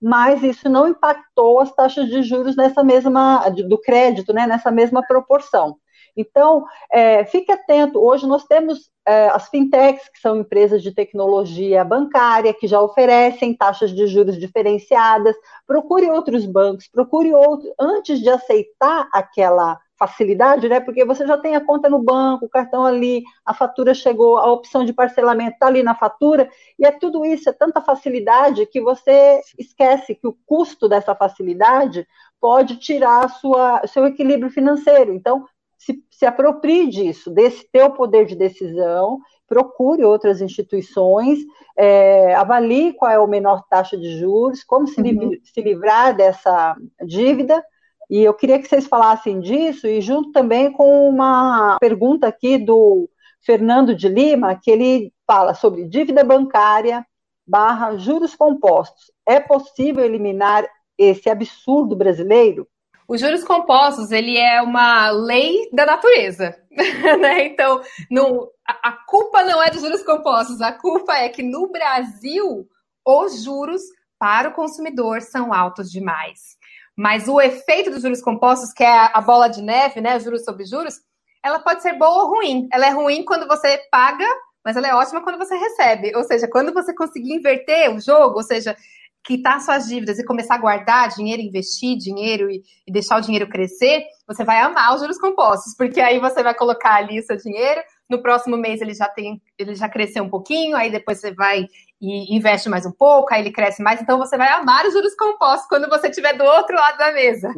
mas isso não impactou as taxas de juros nessa mesma do crédito, né, nessa mesma proporção. Então, é, fique atento. Hoje nós temos é, as fintechs, que são empresas de tecnologia bancária, que já oferecem taxas de juros diferenciadas. Procure outros bancos, procure outros, antes de aceitar aquela facilidade, né? Porque você já tem a conta no banco, o cartão ali, a fatura chegou, a opção de parcelamento está ali na fatura, e é tudo isso, é tanta facilidade que você esquece que o custo dessa facilidade pode tirar sua, seu equilíbrio financeiro. Então, se, se aproprie disso, desse teu poder de decisão, procure outras instituições, é, avalie qual é a menor taxa de juros, como se, uhum. se livrar dessa dívida, e eu queria que vocês falassem disso, e junto também com uma pergunta aqui do Fernando de Lima, que ele fala sobre dívida bancária barra juros compostos. É possível eliminar esse absurdo brasileiro? Os juros compostos, ele é uma lei da natureza, né? Então, a, a culpa não é dos juros compostos, a culpa é que no Brasil os juros para o consumidor são altos demais. Mas o efeito dos juros compostos, que é a bola de neve, né, juros sobre juros, ela pode ser boa ou ruim. Ela é ruim quando você paga, mas ela é ótima quando você recebe. Ou seja, quando você conseguir inverter o jogo, ou seja, quitar suas dívidas e começar a guardar dinheiro, investir dinheiro e, e, deixar o dinheiro crescer, você vai amar os juros compostos, porque aí você vai colocar ali o seu dinheiro, no próximo mês ele já tem, ele já cresceu um pouquinho, aí depois você vai e investe mais um pouco, aí ele cresce mais, então você vai amar os juros compostos quando você estiver do outro lado da mesa.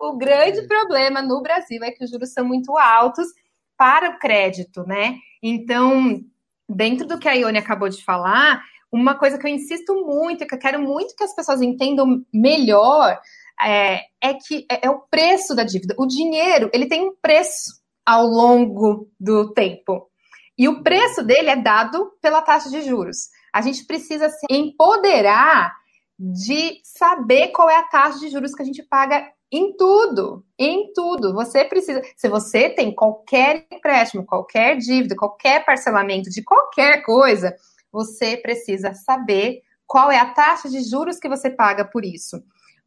O grande problema no Brasil é que os juros são muito altos para o crédito, né? Então, dentro do que a Ione acabou de falar, uma coisa que eu insisto muito, que eu quero muito que as pessoas entendam melhor, é, é que é, é o preço da dívida. O dinheiro, ele tem um preço ao longo do tempo. E o preço dele é dado pela taxa de juros. A gente precisa se empoderar de saber qual é a taxa de juros que a gente paga em tudo, em tudo. Você precisa, se você tem qualquer empréstimo, qualquer dívida, qualquer parcelamento de qualquer coisa, você precisa saber qual é a taxa de juros que você paga por isso.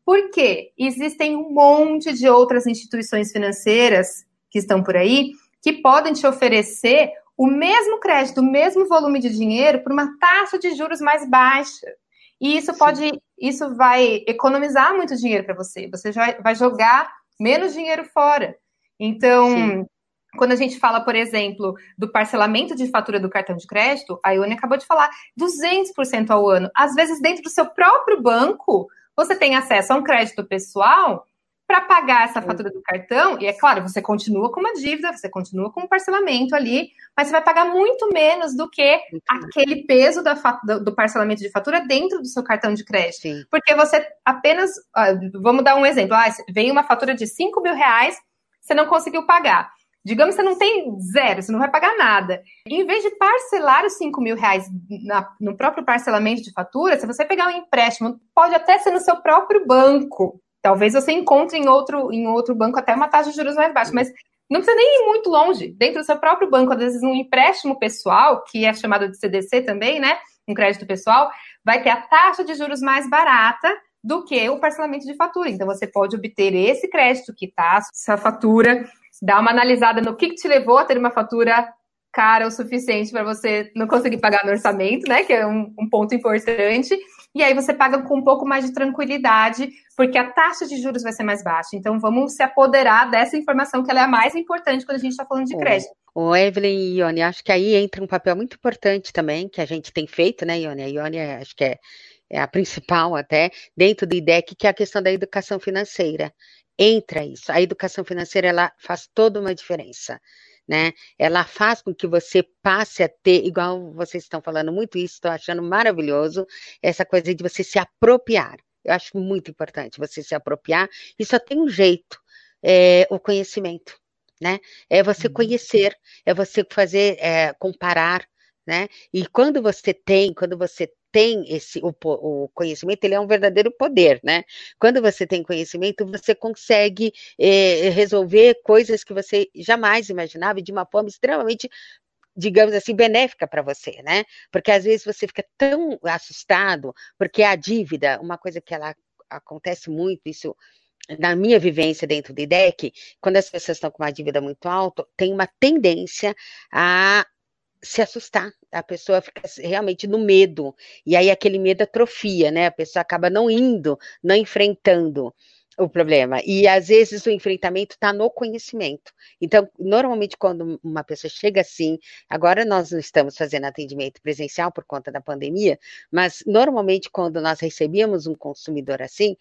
Porque existem um monte de outras instituições financeiras que estão por aí que podem te oferecer o mesmo crédito, o mesmo volume de dinheiro por uma taxa de juros mais baixa. E isso pode, Sim. isso vai economizar muito dinheiro para você. Você já vai jogar menos dinheiro fora. Então, Sim. quando a gente fala, por exemplo, do parcelamento de fatura do cartão de crédito, a Ione acabou de falar 200% ao ano. Às vezes, dentro do seu próprio banco, você tem acesso a um crédito pessoal para pagar essa fatura do cartão, e é claro, você continua com uma dívida, você continua com um parcelamento ali, mas você vai pagar muito menos do que aquele peso da, do parcelamento de fatura dentro do seu cartão de crédito. Sim. Porque você apenas, vamos dar um exemplo, ah, veio uma fatura de 5 mil reais, você não conseguiu pagar. Digamos que você não tem zero, você não vai pagar nada. Em vez de parcelar os 5 mil reais na, no próprio parcelamento de fatura, se você pegar um empréstimo, pode até ser no seu próprio banco. Talvez você encontre em outro, em outro banco até uma taxa de juros mais baixa, mas não precisa nem ir muito longe. Dentro do seu próprio banco, às vezes um empréstimo pessoal, que é chamado de CDC também, né? Um crédito pessoal, vai ter a taxa de juros mais barata do que o parcelamento de fatura. Então, você pode obter esse crédito que está essa fatura, dar uma analisada no que, que te levou a ter uma fatura cara o suficiente para você não conseguir pagar no orçamento, né? Que é um, um, ponto importante. E aí você paga com um pouco mais de tranquilidade, porque a taxa de juros vai ser mais baixa. Então vamos se apoderar dessa informação que ela é a mais importante quando a gente está falando de crédito. O Evelyn e Ione, acho que aí entra um papel muito importante também, que a gente tem feito, né, Ione? A Ione acho que é, é a principal até, dentro do IDEC, que é a questão da educação financeira. Entra isso. A educação financeira, ela faz toda uma diferença né? Ela faz com que você passe a ter, igual vocês estão falando muito isso, estou achando maravilhoso, essa coisa de você se apropriar. Eu acho muito importante você se apropriar, e só tem um jeito, é, o conhecimento, né? É você uhum. conhecer, é você fazer, é, comparar, né? E quando você tem, quando você tem esse o, o, conhecimento, ele é um verdadeiro poder, né? Quando você tem conhecimento, você consegue eh, resolver coisas que você jamais imaginava de uma forma extremamente digamos assim, benéfica para você, né? Porque às vezes você fica tão assustado, porque a dívida, uma coisa que ela acontece muito, isso na minha vivência dentro do IDEC, quando as pessoas estão com uma dívida muito alta, tem uma tendência a se assustar, a pessoa fica realmente no medo, e aí aquele medo atrofia, né? A pessoa acaba não indo, não enfrentando o problema. E às vezes o enfrentamento está no conhecimento. Então, normalmente, quando uma pessoa chega assim, agora nós não estamos fazendo atendimento presencial por conta da pandemia, mas normalmente, quando nós recebíamos um consumidor assim,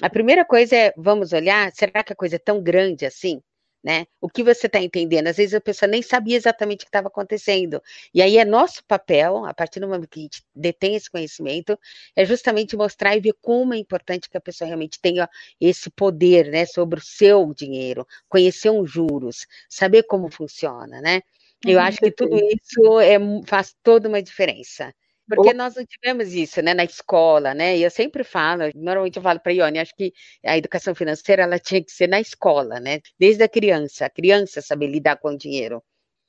a primeira coisa é: vamos olhar, será que a coisa é tão grande assim? Né? O que você está entendendo? Às vezes a pessoa nem sabia exatamente o que estava acontecendo. E aí é nosso papel, a partir do momento que a gente detém esse conhecimento, é justamente mostrar e ver como é importante que a pessoa realmente tenha esse poder, né, sobre o seu dinheiro, conhecer os juros, saber como funciona, né? Eu uhum, acho que tudo isso é, faz toda uma diferença. Porque nós não tivemos isso, né, na escola, né? E eu sempre falo, normalmente eu falo para a Ione, acho que a educação financeira ela tinha que ser na escola, né? Desde a criança, a criança saber lidar com o dinheiro.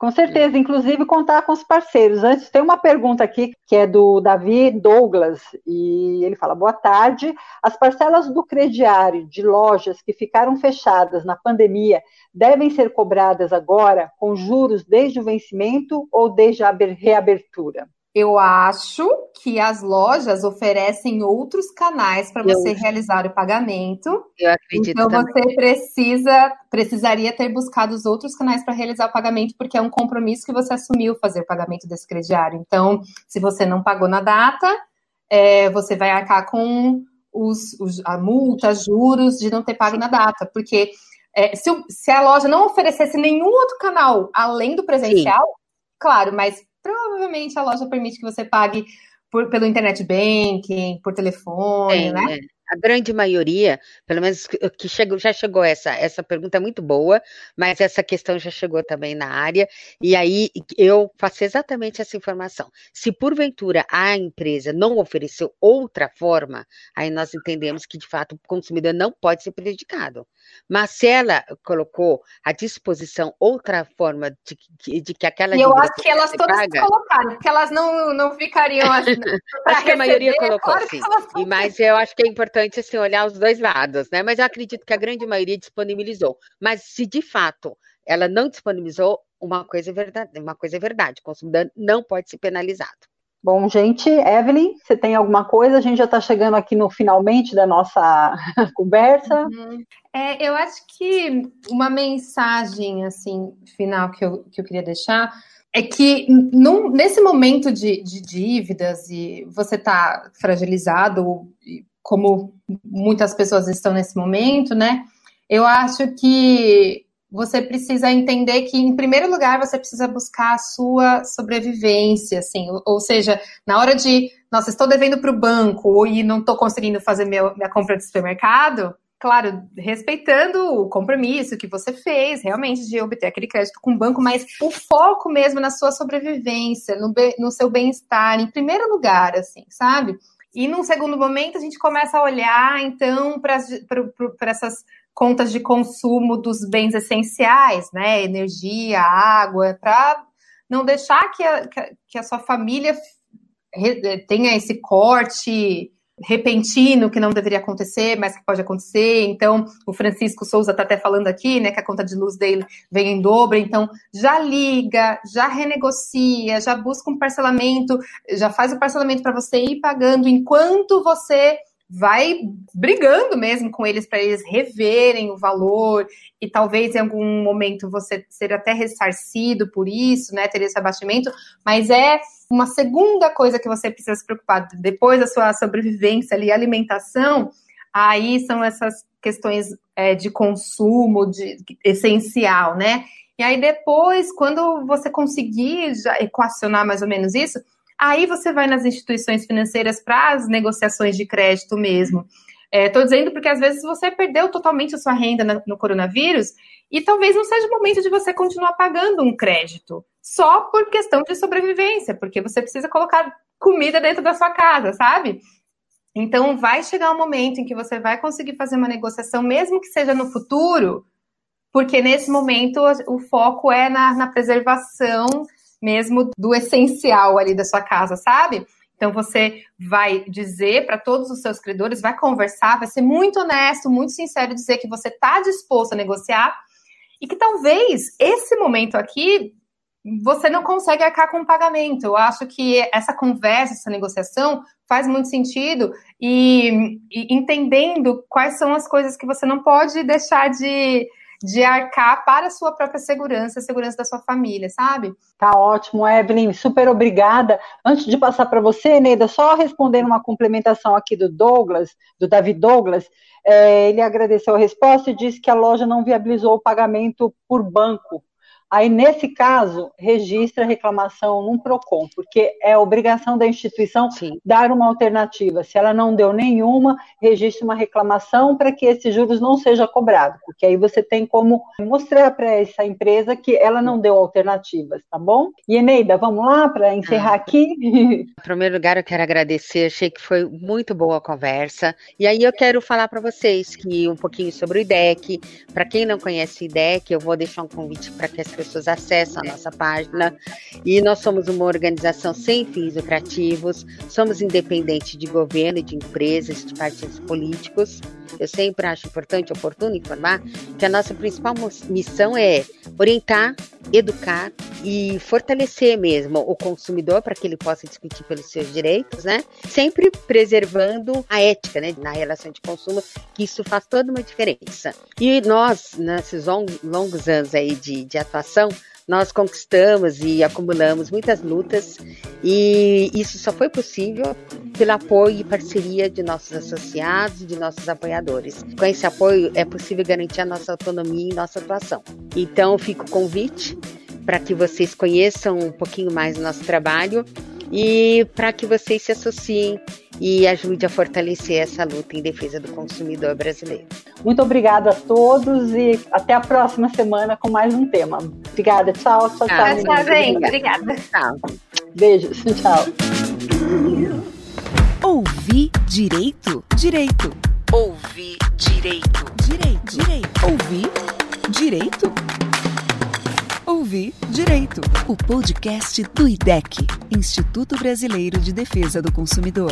Com certeza, inclusive contar com os parceiros. Antes, tem uma pergunta aqui que é do Davi Douglas, e ele fala: boa tarde. As parcelas do crediário de lojas que ficaram fechadas na pandemia devem ser cobradas agora com juros desde o vencimento ou desde a reabertura? Eu acho que as lojas oferecem outros canais para você eu, realizar o pagamento. Eu acredito. Então também. você precisa precisaria ter buscado os outros canais para realizar o pagamento, porque é um compromisso que você assumiu fazer o pagamento desse crediário. Então, se você não pagou na data, é, você vai arcar com os, os, a multa, juros de não ter pago na data, porque é, se, se, a loja não oferecesse nenhum outro canal além do presencial, Sim. claro, mas provavelmente a loja permite que você pague por, pelo internet banking, por telefone, né? É a grande maioria, pelo menos que chegou, já chegou essa, essa pergunta é muito boa, mas essa questão já chegou também na área, e aí eu faço exatamente essa informação. Se porventura a empresa não ofereceu outra forma, aí nós entendemos que de fato o consumidor não pode ser prejudicado. Mas se ela colocou à disposição outra forma de, de que aquela. E eu acho que elas todas paga, colocaram, porque elas não, não ficariam. acho que a maioria colocou, claro sim. E, mas eu acho que é importante importante assim, olhar os dois lados, né? Mas eu acredito que a grande maioria disponibilizou. Mas se de fato ela não disponibilizou, uma coisa é verdade, uma coisa é verdade, o consumidor não pode ser penalizado. Bom, gente, Evelyn, você tem alguma coisa? A gente já está chegando aqui no finalmente da nossa conversa. Uhum. É, eu acho que uma mensagem assim final que eu, que eu queria deixar é que num, nesse momento de, de, dívidas e você está fragilizado como muitas pessoas estão nesse momento, né? Eu acho que você precisa entender que, em primeiro lugar, você precisa buscar a sua sobrevivência, assim, ou, ou seja, na hora de, nossa, estou devendo para o banco e não estou conseguindo fazer meu, minha compra de supermercado, claro, respeitando o compromisso que você fez realmente de obter aquele crédito com o banco, mas o foco mesmo na sua sobrevivência, no, no seu bem-estar, em primeiro lugar, assim, sabe? E num segundo momento, a gente começa a olhar, então, para essas contas de consumo dos bens essenciais, né? Energia, água, para não deixar que a, que a sua família tenha esse corte repentino que não deveria acontecer, mas que pode acontecer. Então, o Francisco Souza está até falando aqui, né, que a conta de luz dele vem em dobro. Então, já liga, já renegocia, já busca um parcelamento, já faz o parcelamento para você ir pagando enquanto você vai brigando mesmo com eles para eles reverem o valor e talvez em algum momento você ser até ressarcido por isso, né, ter esse abatimento, mas é uma segunda coisa que você precisa se preocupar depois da sua sobrevivência ali, alimentação, aí são essas questões é, de consumo de, essencial, né? E aí depois, quando você conseguir equacionar mais ou menos isso, Aí você vai nas instituições financeiras para as negociações de crédito mesmo. Estou é, dizendo porque às vezes você perdeu totalmente a sua renda no, coronavírus e talvez não seja o momento de você continuar pagando um crédito só por questão de sobrevivência, porque você precisa colocar comida dentro da sua casa, sabe? Então vai chegar um momento em que você vai conseguir fazer uma negociação, mesmo que seja no futuro, porque nesse momento o foco é na, na preservação mesmo do essencial ali da sua casa, sabe? Então você vai dizer para todos os seus credores, vai conversar, vai ser muito honesto, muito sincero, dizer que você está disposto a negociar e que talvez esse momento aqui você não consegue arcar com o pagamento. Eu acho que essa conversa, essa negociação faz muito sentido e, e entendendo quais são as coisas que você não pode deixar de, de arcar para a sua própria segurança, a segurança da sua família, sabe? Tá ótimo, Evelyn, super obrigada. Antes de passar para você, Neida, só respondendo uma complementação aqui do Douglas, do David Douglas, é, ele agradeceu a resposta e disse que a loja não viabilizou o pagamento por banco Aí, nesse caso, registra a reclamação num PROCON, porque é obrigação da instituição Sim. dar uma alternativa. Se ela não deu nenhuma, registre uma reclamação para que esses juros não seja cobrado, porque aí você tem como mostrar para essa empresa que ela não deu alternativas, tá bom? E Eneida, vamos lá para encerrar ah. aqui? Em primeiro lugar, eu quero agradecer, achei que foi muito boa a conversa. E aí eu quero falar para vocês que um pouquinho sobre o IDEC. Para quem não conhece o IDEC, eu vou deixar um convite para que as pessoas pessoas acessam a nossa página. E nós somos uma organização sem fins lucrativos, somos independentes de governo, de empresas, de partidos políticos. Eu sempre acho importante, oportuno informar que a nossa principal missão é orientar, educar e fortalecer mesmo o consumidor para que ele possa discutir pelos seus direitos, né? Sempre preservando a ética, né, na relação de consumo, que isso faz toda uma diferença. E nós, nesses longos anos aí de, de atuação, nós conquistamos e acumulamos muitas lutas e isso só foi possível pelo apoio e parceria de nossos associados e de nossos apoiadores. Com esse apoio é possível garantir a nossa autonomia e nossa atuação. Então fica o convite para que vocês conheçam um pouquinho mais do nosso trabalho e para que vocês se associem e ajude a fortalecer essa luta em defesa do consumidor brasileiro. Muito obrigada a todos e até a próxima semana com mais um tema. Obrigada, tchau, tchau, tchau. Ah, tchau, bem, obrigada. Tchau. Beijos, tchau. Ouvir direito? Direito. Ouvir direito. Direito. Direito. Ouvir direito? Ouvir Direito, o podcast do IDEC, Instituto Brasileiro de Defesa do Consumidor.